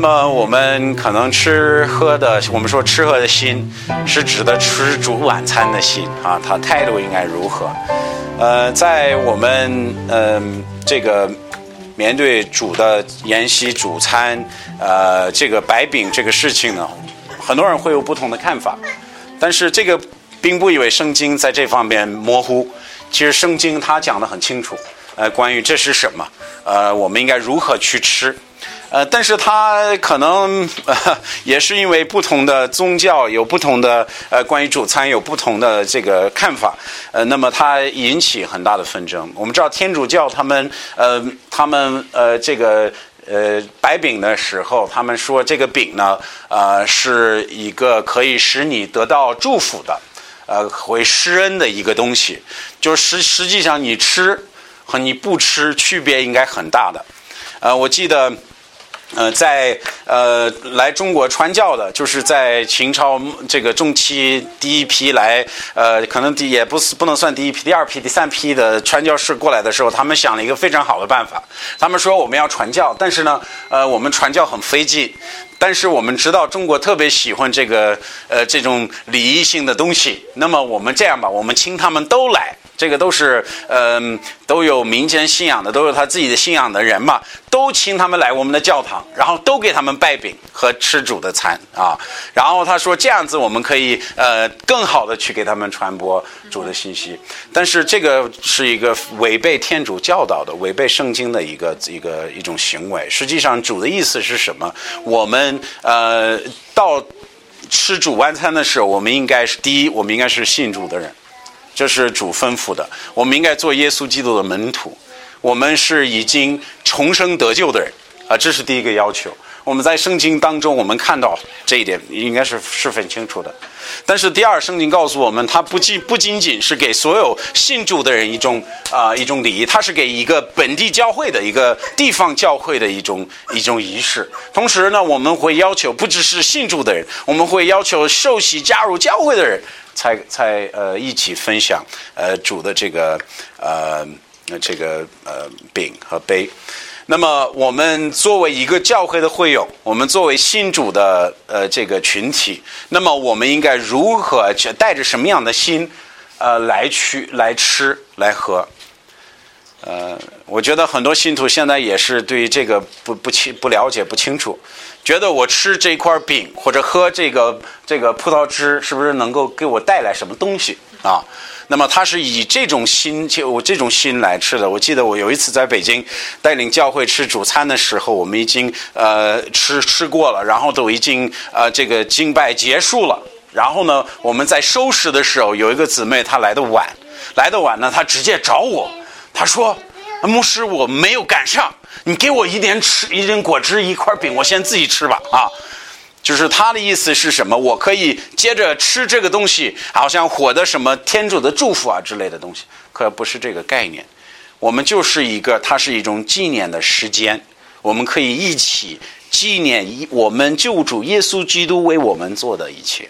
那么我们可能吃喝的，我们说吃喝的心，是指的吃主晚餐的心啊，他态度应该如何？呃，在我们嗯这个面对主的筵席主餐，呃，这个白饼这个事情呢，很多人会有不同的看法，但是这个并不以为圣经在这方面模糊，其实圣经它讲的很清楚，呃，关于这是什么，呃，我们应该如何去吃。呃，但是他可能呃也是因为不同的宗教有不同的呃关于主餐有不同的这个看法，呃，那么它引起很大的纷争。我们知道天主教他们呃他们呃这个呃摆饼的时候，他们说这个饼呢呃是一个可以使你得到祝福的，呃会施恩的一个东西，就是实实际上你吃和你不吃区别应该很大的。呃，我记得。呃，在呃来中国传教的，就是在秦朝这个中期第一批来，呃，可能第也不是不能算第一批，第二批、第三批的传教士过来的时候，他们想了一个非常好的办法。他们说我们要传教，但是呢，呃，我们传教很费劲，但是我们知道中国特别喜欢这个呃这种礼仪性的东西，那么我们这样吧，我们请他们都来。这个都是嗯，都有民间信仰的，都有他自己的信仰的人嘛，都请他们来我们的教堂，然后都给他们拜饼和吃主的餐啊。然后他说这样子我们可以呃更好的去给他们传播主的信息。但是这个是一个违背天主教导的、违背圣经的一个一个一种行为。实际上主的意思是什么？我们呃到吃主晚餐的时候，我们应该是第一，我们应该是信主的人。这是主吩咐的，我们应该做耶稣基督的门徒。我们是已经重生得救的人啊，这是第一个要求。我们在圣经当中，我们看到这一点应该是十分清楚的。但是第二，圣经告诉我们，它不仅不仅仅是给所有信主的人一种啊一种礼仪，它是给一个本地教会的一个地方教会的一种一种仪式。同时呢，我们会要求不只是信主的人，我们会要求受洗加入教会的人。才才呃一起分享呃主的这个呃这个呃饼和杯。那么我们作为一个教会的会友，我们作为信主的呃这个群体，那么我们应该如何去带着什么样的心呃来去来吃来喝？呃，我觉得很多信徒现在也是对这个不不清不了解不清楚，觉得我吃这块饼或者喝这个这个葡萄汁，是不是能够给我带来什么东西啊？那么他是以这种心就这种心来吃的。我记得我有一次在北京带领教会吃主餐的时候，我们已经呃吃吃过了，然后都已经呃这个敬拜结束了，然后呢我们在收拾的时候，有一个姊妹她来的晚，来的晚呢，她直接找我。她说：“牧师，我没有赶上，你给我一点吃，一点果汁，一块饼，我先自己吃吧。”啊，就是他的意思是什么？我可以接着吃这个东西，好像获得什么天主的祝福啊之类的东西，可不是这个概念。我们就是一个，它是一种纪念的时间，我们可以一起纪念一我们救主耶稣基督为我们做的一切。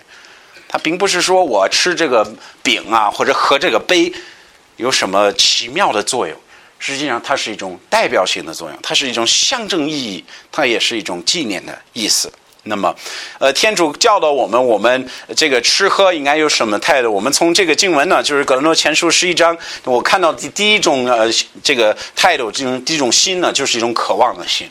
他并不是说我吃这个饼啊，或者喝这个杯。有什么奇妙的作用？实际上，它是一种代表性的作用，它是一种象征意义，它也是一种纪念的意思。那么，呃，天主教导我们，我们这个吃喝应该有什么态度？我们从这个经文呢，就是《格林多前书》十一章，我看到第第一种呃这个态度，这种第一种心呢，就是一种渴望的心。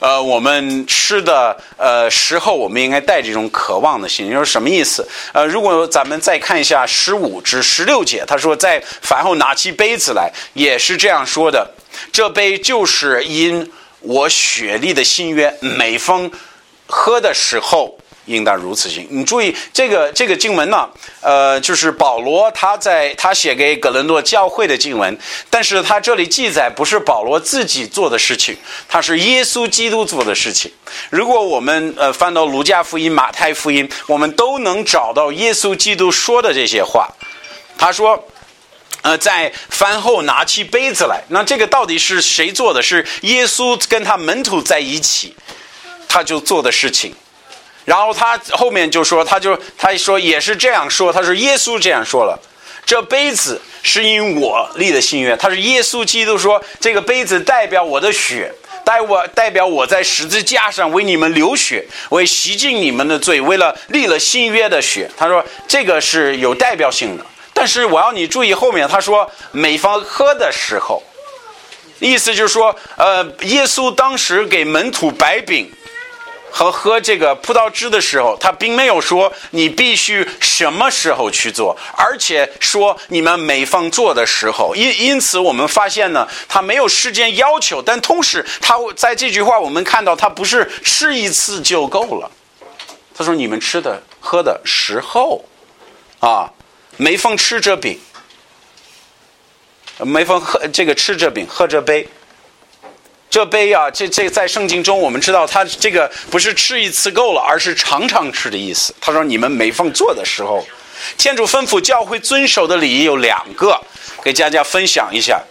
呃，我们吃的呃时候，我们应该带着一种渴望的心，就是什么意思？呃，如果咱们再看一下十五至十六节，他说在饭后拿起杯子来，也是这样说的。这杯就是因我血力的心约，每逢喝的时候。应当如此行。你注意这个这个经文呢，呃，就是保罗他在他写给格伦诺教会的经文，但是他这里记载不是保罗自己做的事情，他是耶稣基督做的事情。如果我们呃翻到卢加福音、马太福音，我们都能找到耶稣基督说的这些话。他说，呃，在饭后拿起杯子来，那这个到底是谁做的？是耶稣跟他门徒在一起，他就做的事情。然后他后面就说，他就他说也是这样说，他说耶稣这样说了，这杯子是因我立的心愿。他是耶稣基督说，这个杯子代表我的血，代我代表我在十字架上为你们流血，为洗净你们的罪，为了立了新约的血。他说这个是有代表性的。但是我要你注意后面，他说每方喝的时候，意思就是说，呃，耶稣当时给门徒摆饼。和喝这个葡萄汁的时候，他并没有说你必须什么时候去做，而且说你们每方做的时候。因因此，我们发现呢，他没有时间要求，但同时他在这句话我们看到他不是吃一次就够了。他说你们吃的喝的时候，啊，每逢吃这饼，每逢喝这个吃这饼喝这杯。这杯啊，这这在圣经中，我们知道他这个不是吃一次够了，而是常常吃的意思。他说：“你们每逢做的时候，天主吩咐教会遵守的礼仪有两个，给大家分享一下。”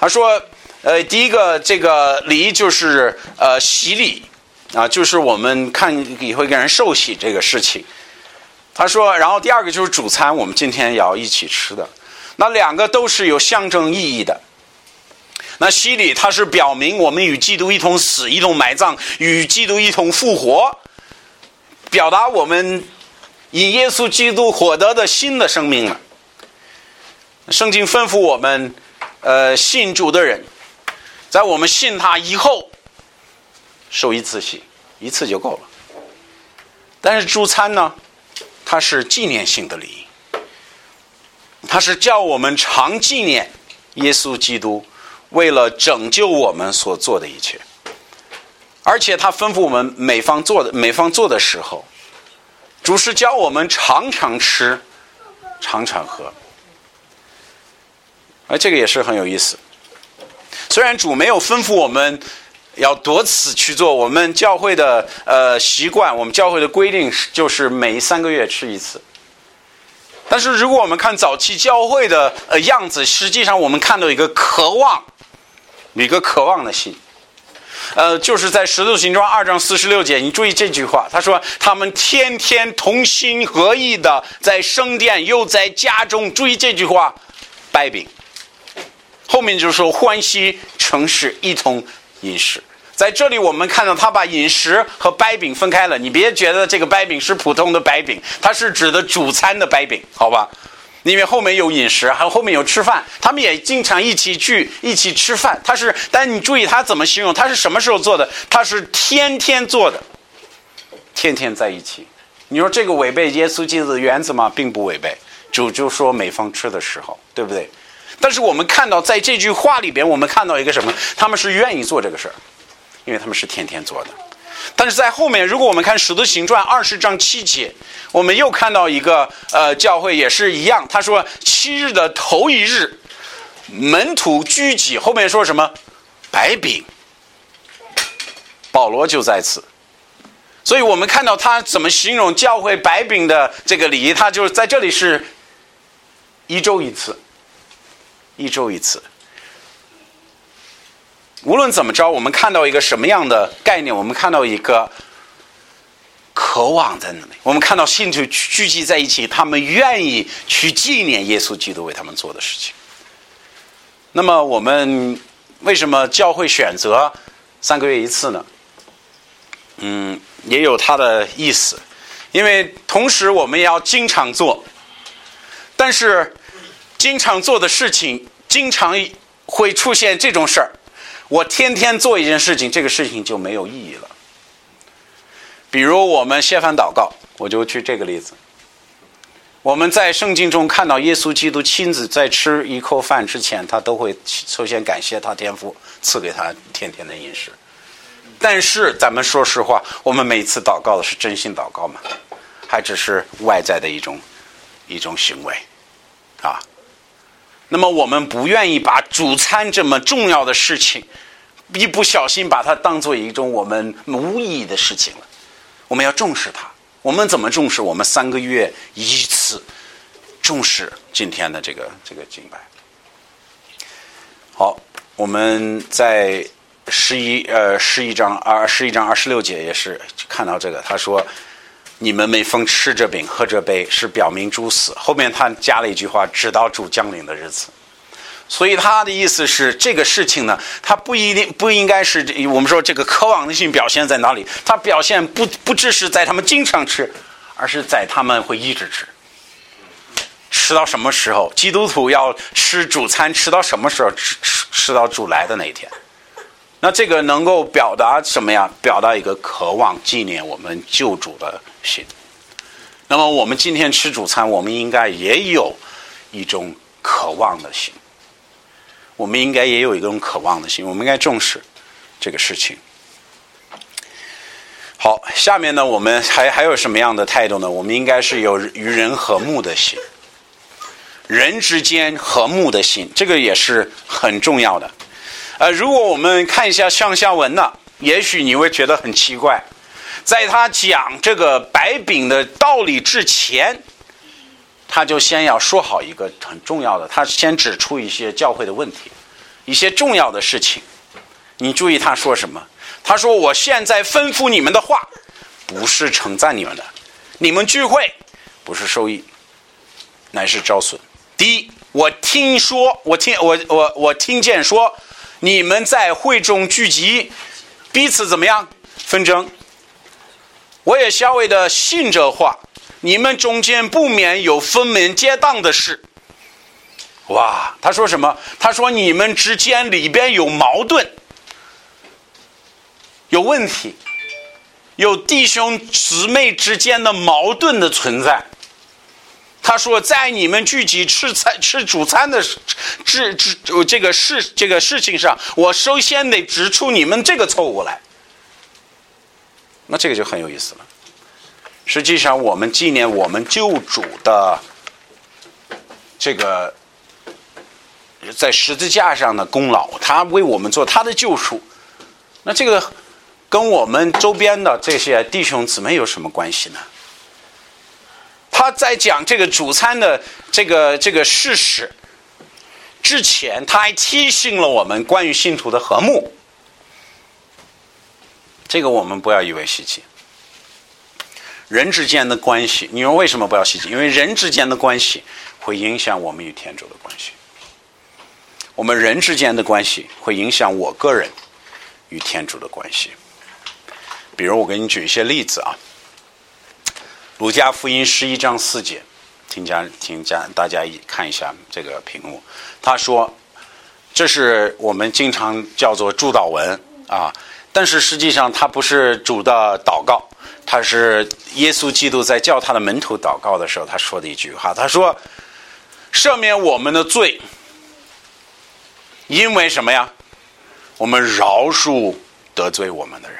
他说：“呃，第一个这个礼仪就是呃洗礼啊，就是我们看以后给人受洗这个事情。”他说：“然后第二个就是主餐，我们今天也要一起吃的。那两个都是有象征意义的。”那洗礼，它是表明我们与基督一同死，一同埋葬，与基督一同复活，表达我们以耶稣基督获得的新的生命了。圣经吩咐我们，呃，信主的人，在我们信他以后，受一次洗，一次就够了。但是主餐呢，它是纪念性的礼仪，它是叫我们常纪念耶稣基督。为了拯救我们所做的一切，而且他吩咐我们每方做的每方做的时候，主是教我们常常吃，常常喝。哎，这个也是很有意思。虽然主没有吩咐我们要多次去做，我们教会的呃习惯，我们教会的规定是就是每三个月吃一次。但是如果我们看早期教会的呃样子，实际上我们看到一个渴望。一个渴望的心，呃，就是在《十字形状》二章四十六节，你注意这句话，他说他们天天同心合意的在圣殿，又在家中。注意这句话，掰饼。后面就说欢喜诚实一同饮食。在这里我们看到他把饮食和掰饼分开了。你别觉得这个掰饼是普通的掰饼，它是指的主餐的掰饼，好吧？因为后面有饮食，还有后面有吃饭，他们也经常一起去一起吃饭。他是，但你注意他怎么形容？他是什么时候做的？他是天天做的，天天在一起。你说这个违背耶稣基督的原则吗？并不违背。主就说每逢吃的时候，对不对？但是我们看到在这句话里边，我们看到一个什么？他们是愿意做这个事儿，因为他们是天天做的。但是在后面，如果我们看《使徒行传》二十章七节，我们又看到一个呃教会也是一样。他说七日的头一日，门徒聚集，后面说什么？白饼。保罗就在此，所以我们看到他怎么形容教会白饼的这个礼仪，他就是在这里是一周一次，一周一次。无论怎么着，我们看到一个什么样的概念？我们看到一个渴望在那里。我们看到信徒聚集在一起，他们愿意去纪念耶稣基督为他们做的事情。那么，我们为什么教会选择三个月一次呢？嗯，也有它的意思。因为同时我们也要经常做，但是经常做的事情，经常会出现这种事儿。我天天做一件事情，这个事情就没有意义了。比如我们谢饭祷告，我就举这个例子。我们在圣经中看到耶稣基督亲自在吃一口饭之前，他都会首先感谢他天父赐给他天天的饮食。但是咱们说实话，我们每次祷告的是真心祷告吗？还只是外在的一种一种行为啊？那么我们不愿意把主餐这么重要的事情，一不小心把它当做一种我们无意义的事情了。我们要重视它。我们怎么重视？我们三个月一次重视今天的这个这个敬拜。好，我们在十一呃十一章二十一章二十六节也是看到这个，他说。你们每逢吃这饼、喝这杯，是表明主死。后面他加了一句话：“直到主降临的日子。”所以他的意思是，这个事情呢，他不一定不应该是我们说这个渴望的性表现在哪里？他表现不不只是在他们经常吃，而是在他们会一直吃。吃到什么时候？基督徒要吃主餐，吃到什么时候？吃吃吃到主来的那一天。那这个能够表达什么呀？表达一个渴望纪念我们救主的心。那么我们今天吃主餐，我们应该也有一种渴望的心。我们应该也有一种渴望的心，我们应该重视这个事情。好，下面呢，我们还还有什么样的态度呢？我们应该是有与人和睦的心，人之间和睦的心，这个也是很重要的。呃，如果我们看一下上下文呢，也许你会觉得很奇怪，在他讲这个白饼的道理之前。他就先要说好一个很重要的，他先指出一些教会的问题，一些重要的事情。你注意他说什么？他说：“我现在吩咐你们的话，不是称赞你们的，你们聚会不是受益，乃是招损。第一，我听说，我听我我我听见说，你们在会中聚集，彼此怎么样纷争？我也稍微的信这话。”你们中间不免有分门结党的事。哇，他说什么？他说你们之间里边有矛盾，有问题，有弟兄姊妹之间的矛盾的存在。他说，在你们聚集吃餐吃主餐的这这这个事这个事情上，我首先得指出你们这个错误来。那这个就很有意思了。实际上，我们纪念我们救主的这个在十字架上的功劳，他为我们做他的救赎。那这个跟我们周边的这些弟兄姊妹有什么关系呢？他在讲这个主餐的这个这个事实之前，他还提醒了我们关于信徒的和睦。这个我们不要以为稀奇。人之间的关系，你说为什么不要细节？因为人之间的关系会影响我们与天主的关系。我们人之间的关系会影响我个人与天主的关系。比如，我给你举一些例子啊，《儒家福音》十一章四节，听家听家大家一看一下这个屏幕。他说：“这是我们经常叫做祝祷文啊，但是实际上他不是主的祷告。”他是耶稣基督在叫他的门徒祷告的时候，他说的一句话。他说：“赦免我们的罪，因为什么呀？我们饶恕得罪我们的人。”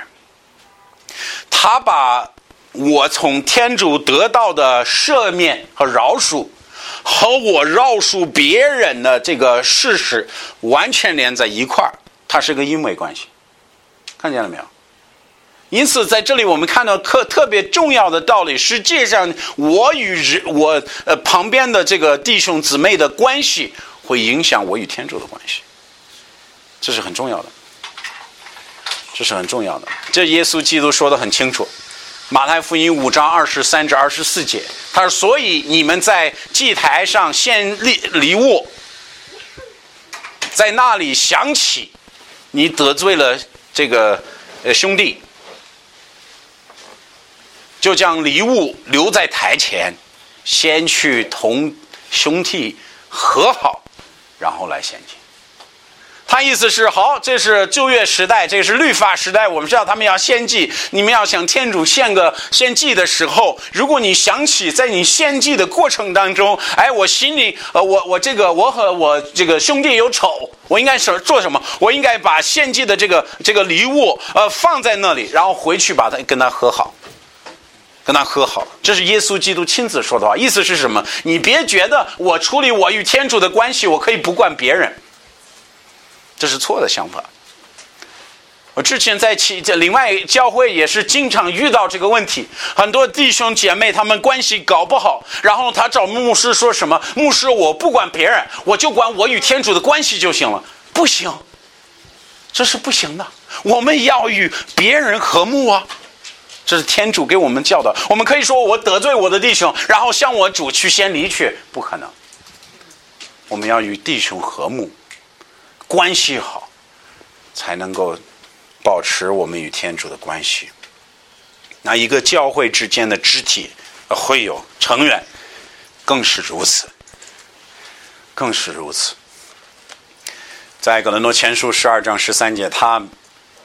他把我从天主得到的赦免和饶恕，和我饶恕别人的这个事实完全连在一块儿，它是个因为关系。看见了没有？因此，在这里我们看到特特别重要的道理。实际上，我与人我呃旁边的这个弟兄姊妹的关系，会影响我与天主的关系，这是很重要的，这是很重要的。这耶稣基督说的很清楚，《马太福音》五章二十三至二十四节，他说：“所以你们在祭台上献礼礼物，在那里想起你得罪了这个呃兄弟。”就将礼物留在台前，先去同兄弟和好，然后来献祭。他意思是：好，这是旧约时代，这是律法时代。我们知道他们要献祭，你们要向天主献个献祭的时候，如果你想起在你献祭的过程当中，哎，我心里呃，我我这个我和我这个兄弟有仇，我应该是做什么？我应该把献祭的这个这个礼物呃放在那里，然后回去把它跟他和好。跟他和好，这是耶稣基督亲自说的话。意思是什么？你别觉得我处理我与天主的关系，我可以不管别人，这是错的想法。我之前在其这另外教会也是经常遇到这个问题，很多弟兄姐妹他们关系搞不好，然后他找牧师说什么？牧师，我不管别人，我就管我与天主的关系就行了。不行，这是不行的。我们要与别人和睦啊。这是天主给我们教的。我们可以说我得罪我的弟兄，然后向我主去先离去，不可能。我们要与弟兄和睦，关系好，才能够保持我们与天主的关系。那一个教会之间的肢体会有成员，更是如此，更是如此。在格伦诺前书十二章十三节，他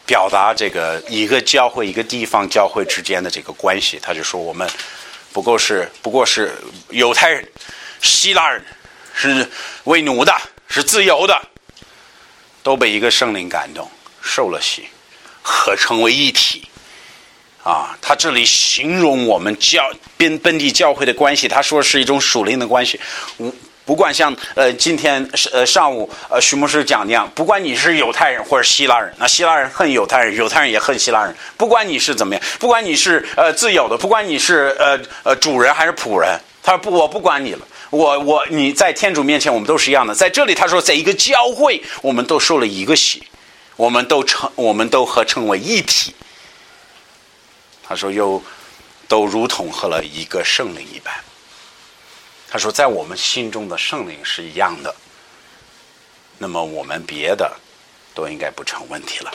表达这个一个教会、一个地方教会之间的这个关系，他就说我们不过是不过是犹太人、希腊人，是为奴的，是自由的，都被一个圣灵感动，受了洗，合成为一体。啊，他这里形容我们教本本地教会的关系，他说是一种属灵的关系。无不管像呃今天呃上午呃徐牧师讲那样，不管你是犹太人或者希腊人，那希腊人恨犹太人，犹太人也恨希腊人。不管你是怎么样，不管你是呃自由的，不管你是呃呃主人还是仆人，他说不，我不管你了。我我你在天主面前，我们都是一样的。在这里他说，在一个教会，我们都受了一个洗，我们都成，我们都合成为一体。他说：“又都如同喝了一个圣灵一般。”他说：“在我们心中的圣灵是一样的，那么我们别的都应该不成问题了。”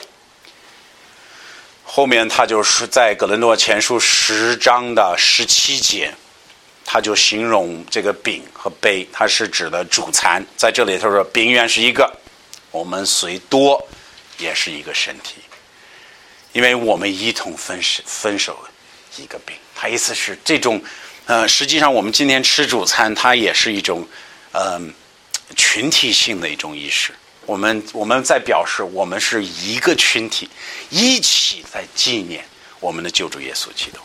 后面他就是在《格伦诺前书》十章的十七节，他就形容这个饼和杯，它是指的主餐。在这里他说：“饼原是一个，我们虽多也是一个身体。”因为我们一同分食分手一个饼，他意思是这种，呃，实际上我们今天吃主餐，它也是一种，嗯，群体性的一种意识。我们我们在表示我们是一个群体，一起在纪念我们的救主耶稣基督。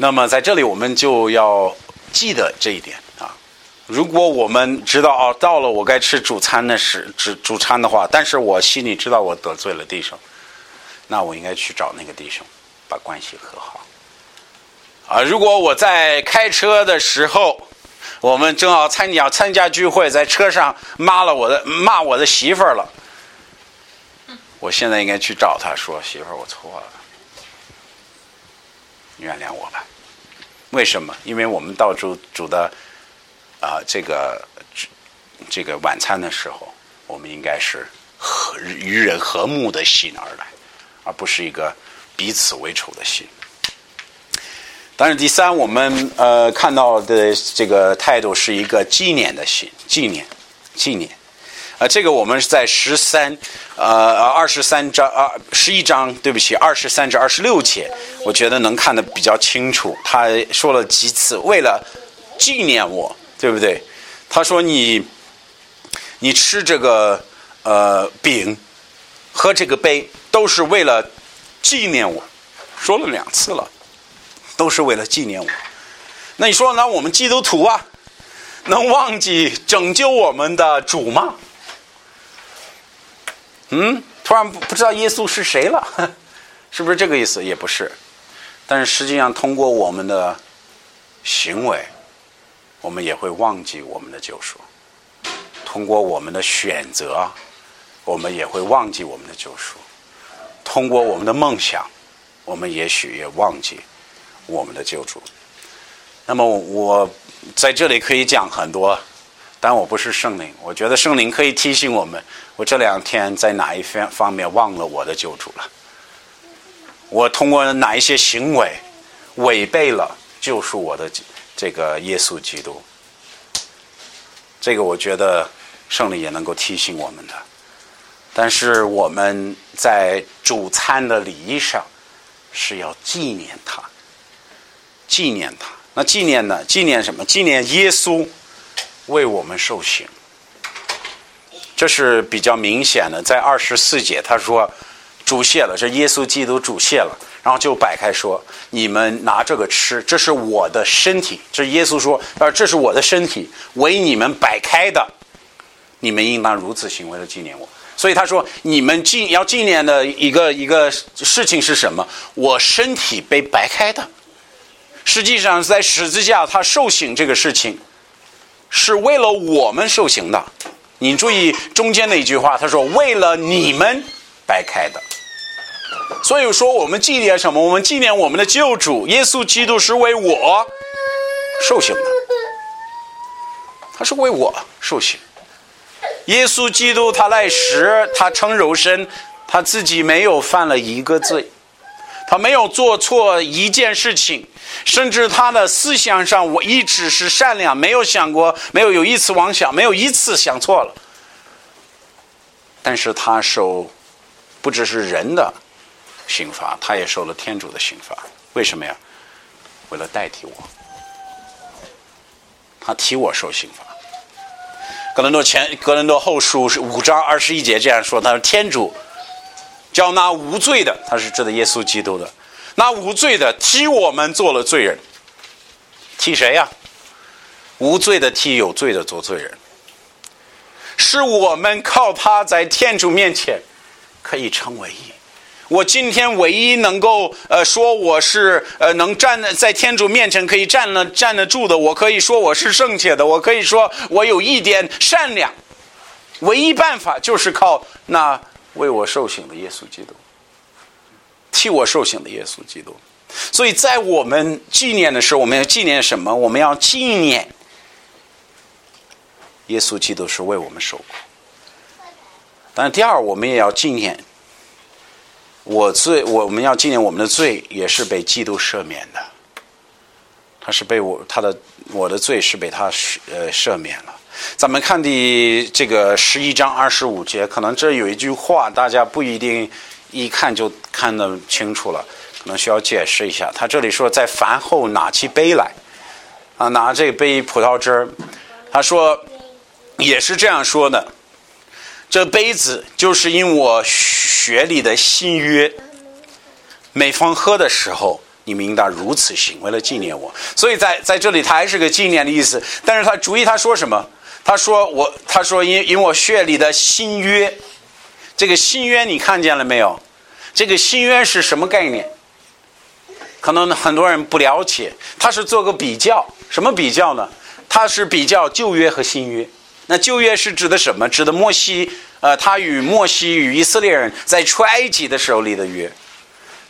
那么在这里我们就要记得这一点啊。如果我们知道哦，到了我该吃主餐的时主主餐的话，但是我心里知道我得罪了弟兄。那我应该去找那个弟兄，把关系和好。啊，如果我在开车的时候，我们正好参加参加聚会，在车上骂了我的骂我的媳妇儿了，我现在应该去找他说：“媳妇儿，我错了，原谅我吧。”为什么？因为我们到主主的啊这个这个晚餐的时候，我们应该是和与人和睦的心而来。而不是一个彼此为仇的心。但是第三，我们呃看到的这个态度是一个纪念的心，纪念，纪念。啊，这个我们是在十三呃二十三章啊十一章，对不起，二十三至二十六节，我觉得能看得比较清楚。他说了几次，为了纪念我，对不对？他说你你吃这个呃饼，喝这个杯。都是为了纪念我，说了两次了，都是为了纪念我。那你说，那我们基督徒啊，能忘记拯救我们的主吗？嗯，突然不不知道耶稣是谁了，是不是这个意思？也不是。但是实际上，通过我们的行为，我们也会忘记我们的救赎；通过我们的选择，我们也会忘记我们的救赎。通过我们的梦想，我们也许也忘记我们的救主。那么我在这里可以讲很多，但我不是圣灵。我觉得圣灵可以提醒我们：我这两天在哪一方方面忘了我的救主了？我通过哪一些行为违背了救赎我的这个耶稣基督？这个我觉得圣灵也能够提醒我们的。但是我们在主餐的礼仪上是要纪念他，纪念他。那纪念呢？纪念什么？纪念耶稣为我们受刑。这是比较明显的。在二十四节，他说主谢了，这耶稣基督主谢了，然后就摆开说：“你们拿这个吃，这是我的身体。”这耶稣说：“呃，这是我的身体，为你们摆开的，你们应当如此行为的纪念我。”所以他说：“你们纪要纪念的一个一个事情是什么？我身体被摆开的，实际上在十字架他受刑这个事情，是为了我们受刑的。你注意中间那一句话，他说为了你们掰开的。所以说我们纪念什么？我们纪念我们的救主耶稣基督是为我受刑的。他是为我受刑。耶稣基督他来时，他称肉身，他自己没有犯了一个罪，他没有做错一件事情，甚至他的思想上，我一直是善良，没有想过，没有有一次妄想，没有一次想错了。但是他受不只是人的刑罚，他也受了天主的刑罚。为什么呀？为了代替我，他替我受刑罚。格伦多前格伦多后书五章二十一节这样说：“他说天主叫那无罪的，他是指的耶稣基督的，那无罪的替我们做了罪人。替谁呀？无罪的替有罪的做罪人。”是我们靠他在天主面前可以成为一。我今天唯一能够呃说我是呃能站在天主面前可以站了站得住的，我可以说我是圣洁的，我可以说我有一点善良。唯一办法就是靠那为我受刑的耶稣基督，替我受刑的耶稣基督。所以在我们纪念的时候，我们要纪念什么？我们要纪念。耶稣基督是为我们受苦，但第二，我们也要纪念我罪，我们要纪念我们的罪也是被基督赦免的，他是被我他的我的罪是被他呃赦免了。咱们看第这个十一章二十五节，可能这有一句话，大家不一定一看就看得清楚了，可能需要解释一下。他这里说，在饭后拿起杯来，啊，拿这杯葡萄汁儿，他说。也是这样说的，这杯子就是因我血里的新约，每逢喝的时候，你们应当如此行，为了纪念我。所以在在这里，他还是个纪念的意思。但是他注意他说什么？他说我，他说因因我血里的新约，这个新约你看见了没有？这个新约是什么概念？可能很多人不了解。他是做个比较，什么比较呢？他是比较旧约和新约。那旧约是指的什么？指的摩西，呃，他与摩西与以色列人在出埃及的时候立的约。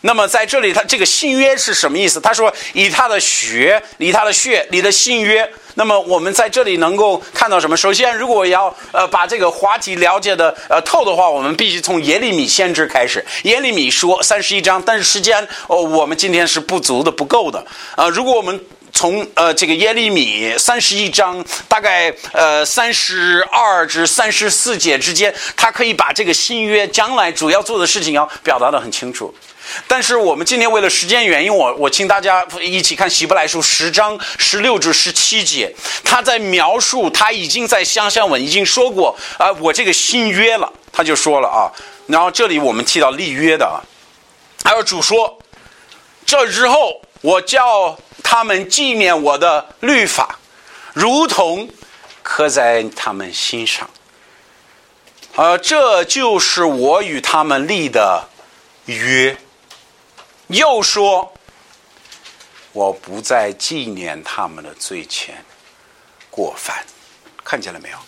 那么在这里，他这个新约是什么意思？他说以他的血，以他的血你的新约。那么我们在这里能够看到什么？首先，如果要呃把这个话题了解的呃透的话，我们必须从耶利米先知开始。耶利米说三十一章，但是时间哦，我们今天是不足的、不够的啊。如果我们从呃这个耶利米三十一章，大概呃三十二至三十四节之间，他可以把这个新约将来主要做的事情要表达的很清楚。但是我们今天为了时间原因，我我请大家一起看希伯来书十章十六至十七节，他在描述他已经在乡下文已经说过啊，我这个新约了，他就说了啊，然后这里我们提到立约的啊，还有主说，这之后我叫。他们纪念我的律法，如同刻在他们心上。呃，这就是我与他们立的约。又说，我不再纪念他们的罪前过犯，看见了没有？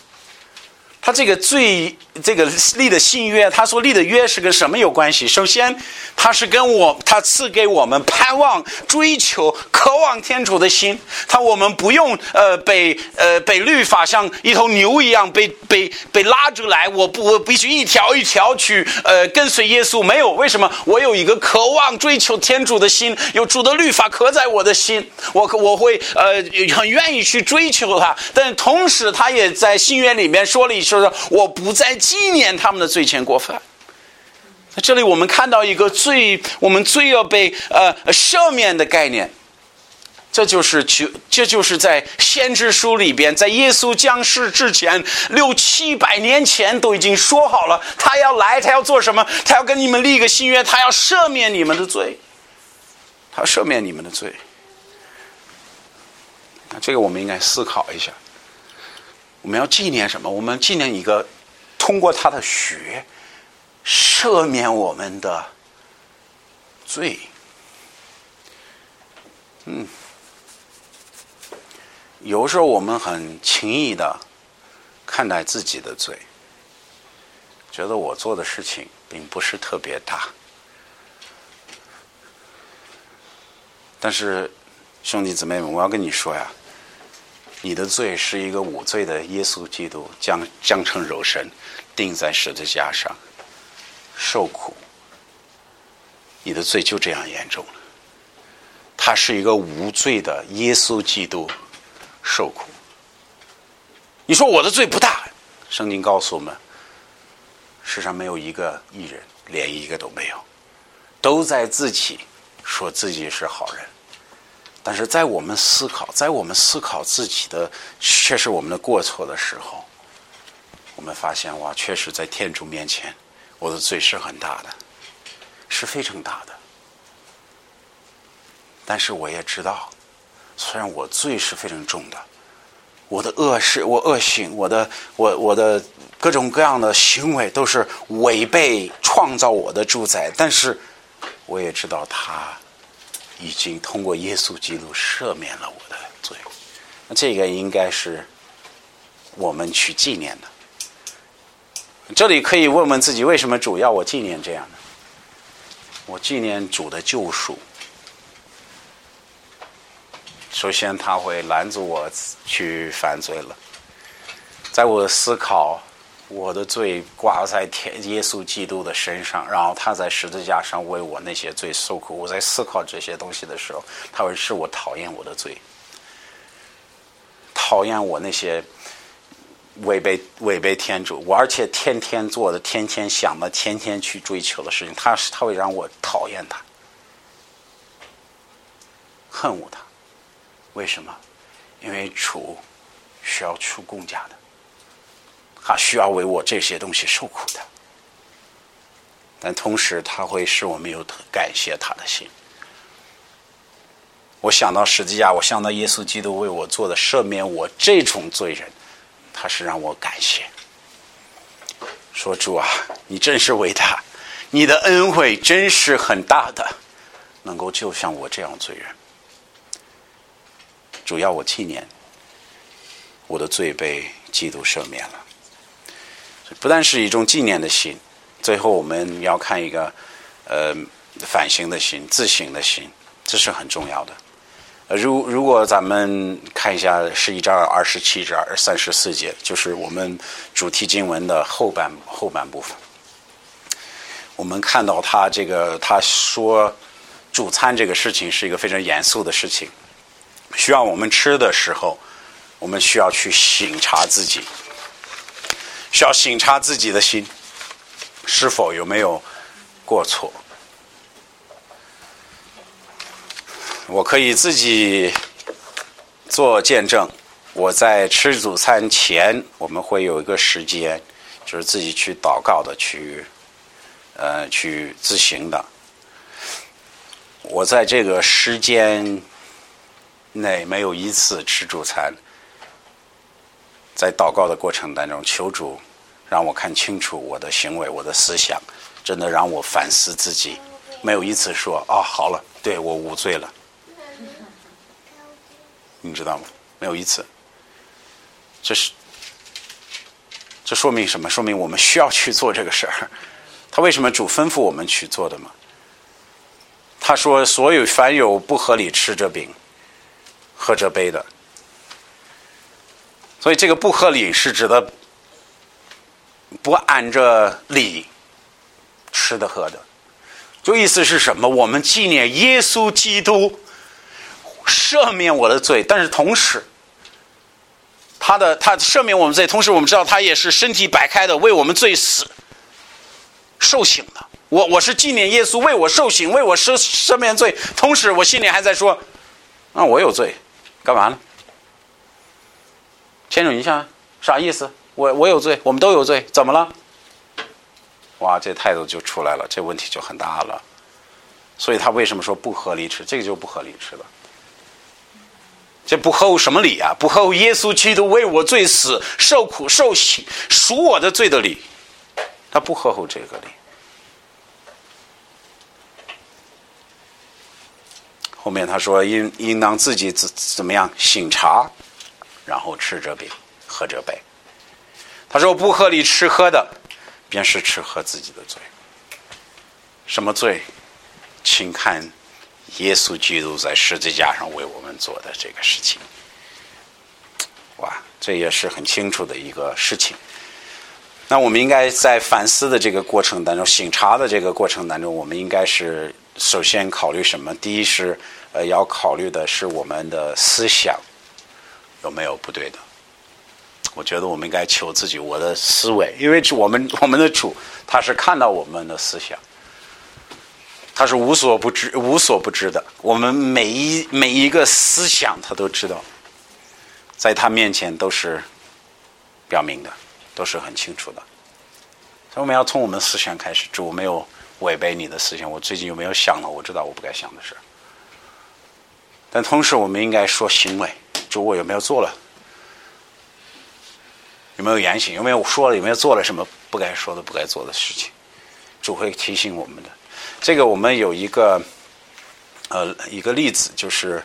他这个最这个立的信约，他说立的约是跟什么有关系？首先，他是跟我他赐给我们盼望、追求、渴望天主的心。他我们不用呃被呃被律法像一头牛一样被被被拉着来，我不我必须一条一条去呃跟随耶稣。没有，为什么？我有一个渴望追求天主的心，有主的律法刻在我的心，我我会呃很愿意去追求他。但同时，他也在信约里面说了一句。就是我不再纪念他们的罪前过犯。在这里，我们看到一个罪，我们罪要被呃赦免的概念。这就是就这就是在先知书里边，在耶稣降世之前六七百年前都已经说好了，他要来，他要做什么？他要跟你们立一个新约，他要赦免你们的罪，他要赦免你们的罪。那这个我们应该思考一下。我们要纪念什么？我们纪念一个通过他的血赦免我们的罪。嗯，有时候我们很轻易的看待自己的罪，觉得我做的事情并不是特别大。但是兄弟姊妹们，我要跟你说呀。你的罪是一个无罪的耶稣基督将将成肉身，钉在十字架上受苦。你的罪就这样严重了。他是一个无罪的耶稣基督受苦。你说我的罪不大，圣经告诉我们，世上没有一个艺人，连一个都没有，都在自己说自己是好人。但是在我们思考，在我们思考自己的确实我们的过错的时候，我们发现哇，确实在天主面前，我的罪是很大的，是非常大的。但是我也知道，虽然我罪是非常重的，我的恶是、我恶行、我的我我的各种各样的行为都是违背创造我的主宰，但是我也知道他。已经通过耶稣基督赦免了我的罪，那这个应该是我们去纪念的。这里可以问问自己，为什么主要我纪念这样的？我纪念主的救赎。首先，他会拦阻我去犯罪了，在我思考。我的罪挂在天耶稣基督的身上，然后他在十字架上为我那些罪受苦。我在思考这些东西的时候，他会使我讨厌我的罪，讨厌我那些违背违背天主，我而且天天做的、天天想的、天天去追求的事情，他是他会让我讨厌他，恨恶他。为什么？因为主需要出公家的。他需要为我这些东西受苦的，但同时他会使我们有感谢他的心。我想到十字架，我想到耶稣基督为我做的赦免我这种罪人，他是让我感谢。说主啊，你真是伟大，你的恩惠真是很大的，能够救像我这样罪人。主要我纪念我的罪被基督赦免了。不但是一种纪念的心，最后我们要看一个呃反省的心、自省的心，这是很重要的。呃如如果咱们看一下十一章二十七至二三十四节，就是我们主题经文的后半后半部分，我们看到他这个他说主餐这个事情是一个非常严肃的事情，需要我们吃的时候，我们需要去省察自己。需要审查自己的心，是否有没有过错？我可以自己做见证。我在吃主餐前，我们会有一个时间，就是自己去祷告的，去呃去自行的。我在这个时间内没有一次吃主餐。在祷告的过程当中，求主让我看清楚我的行为、我的思想，真的让我反思自己，没有一次说啊好了，对我无罪了，你知道吗？没有一次。这是，这说明什么？说明我们需要去做这个事儿。他为什么主吩咐我们去做的吗？他说：“所有凡有不合理吃这饼、喝这杯的。”所以，这个不合理是指的不按着理吃的喝的。就意思是什么？我们纪念耶稣基督赦免我的罪，但是同时，他的他赦免我们罪，同时我们知道他也是身体摆开的，为我们罪死受刑的。我我是纪念耶稣为我受刑，为我赦赦免罪，同时我心里还在说：啊，我有罪，干嘛呢？牵扯一下，啥意思？我我有罪，我们都有罪，怎么了？哇，这态度就出来了，这问题就很大了。所以他为什么说不合理吃？这个就不合理吃了。这不合乎什么理啊？不合乎耶稣基督为我罪死、受苦、受洗、赎我的罪的理。他不合乎这个理。后面他说应应当自己怎怎么样醒茶。然后吃这饼，喝这杯。他说：“不合理吃喝的，便是吃喝自己的罪。什么罪？请看耶稣基督在十字架上为我们做的这个事情。哇这也是很清楚的一个事情。那我们应该在反思的这个过程当中，醒察的这个过程当中，我们应该是首先考虑什么？第一是呃，要考虑的是我们的思想有没有不对的。我觉得我们应该求自己，我的思维，因为我们我们的主他是看到我们的思想，他是无所不知、无所不知的。我们每一每一个思想，他都知道，在他面前都是表明的，都是很清楚的。所以我们要从我们思想开始，主没有违背你的思想。我最近有没有想了？我知道我不该想的事。但同时，我们应该说行为，主我有没有做了？有没有言行？有没有说了？有没有做了什么不该说的、不该做的事情？主会提醒我们的。这个我们有一个呃一个例子，就是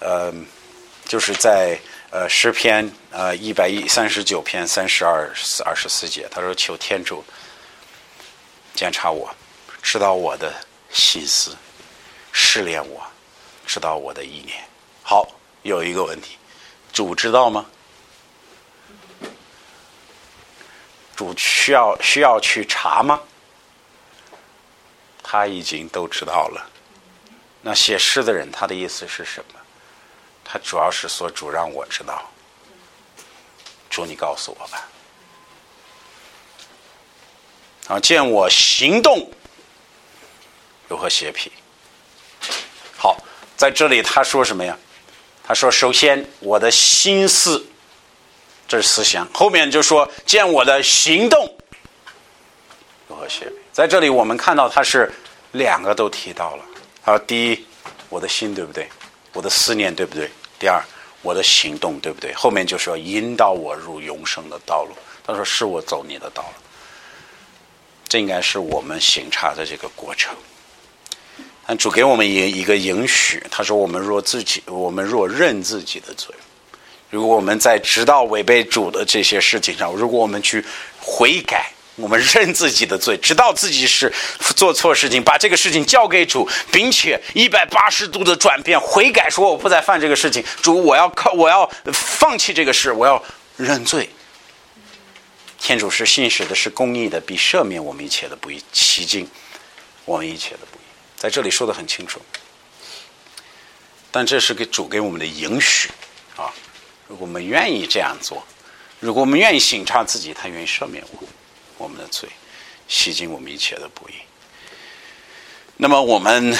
呃就是在呃诗篇呃一百一三十九篇三十二二十四节，他说：“求天主检查我，知道我的心思，试炼我，知道我的意念。”好，有一个问题，主知道吗？主需要需要去查吗？他已经都知道了。那写诗的人，他的意思是什么？他主要是说主让我知道。主，你告诉我吧。啊，见我行动如何邪僻？好，在这里他说什么呀？他说：首先，我的心思。这是思想，后面就说见我的行动如何写？在这里我们看到他是两个都提到了。他说，第一，我的心对不对？我的思念对不对？第二，我的行动对不对？后面就说引导我入永生的道路。他说是我走你的道路。这应该是我们行查的这个过程。主给我们一一个允许，他说我们若自己，我们若认自己的罪。如果我们在知道违背主的这些事情上，如果我们去悔改，我们认自己的罪，知道自己是做错事情，把这个事情交给主，并且一百八十度的转变悔改，说我不再犯这个事情，主，我要靠，我要放弃这个事，我要认罪。天主是信实的，是公义的，必赦免我们一切的不义，洗净我们一切的。在这里说的很清楚，但这是给主给我们的允许啊。如果我们愿意这样做，如果我们愿意省察自己，他愿意赦免我我们的罪，洗净我们一切的不义。那么我们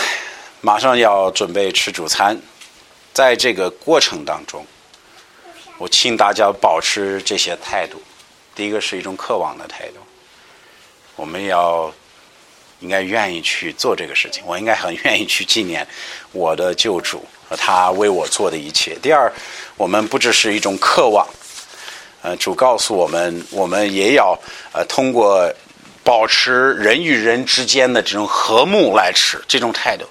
马上要准备吃主餐，在这个过程当中，我请大家保持这些态度。第一个是一种渴望的态度，我们要应该愿意去做这个事情，我应该很愿意去纪念我的救主和。他为我做的一切。第二，我们不只是一种渴望，呃，主告诉我们，我们也要呃通过保持人与人之间的这种和睦来吃这种态度。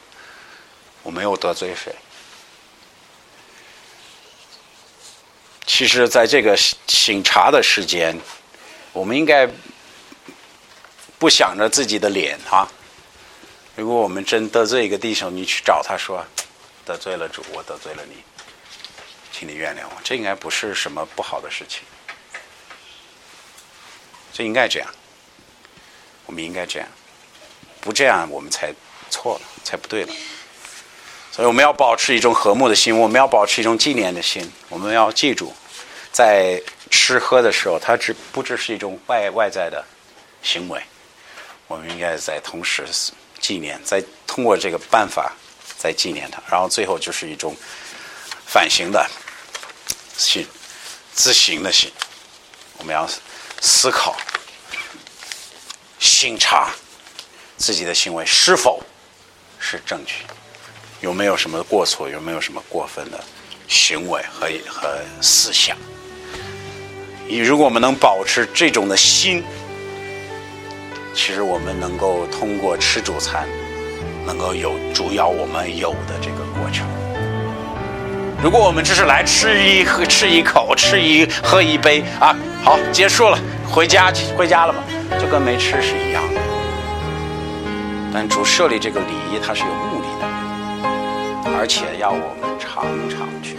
我没有得罪谁。其实，在这个醒茶的时间，我们应该不想着自己的脸啊。如果我们真得罪一个弟兄，你去找他说。得罪了主，我得罪了你，请你原谅我。这应该不是什么不好的事情，这应该这样，我们应该这样，不这样我们才错了，才不对了。所以我们要保持一种和睦的心，我们要保持一种纪念的心。我们要记住，在吃喝的时候，它只不只是一种外外在的行为，我们应该在同时纪念，在通过这个办法。在纪念他，然后最后就是一种反省的心、自省的心。我们要思考、审查自己的行为是否是正确，有没有什么过错，有没有什么过分的行为和和思想。你如果我们能保持这种的心，其实我们能够通过吃主餐。能够有主要我们有的这个过程。如果我们只是来吃一喝、吃一口、吃一喝一杯啊，好结束了，回家去回家了嘛，就跟没吃是一样的。但主设立这个礼仪，它是有目的的，而且要我们常常去。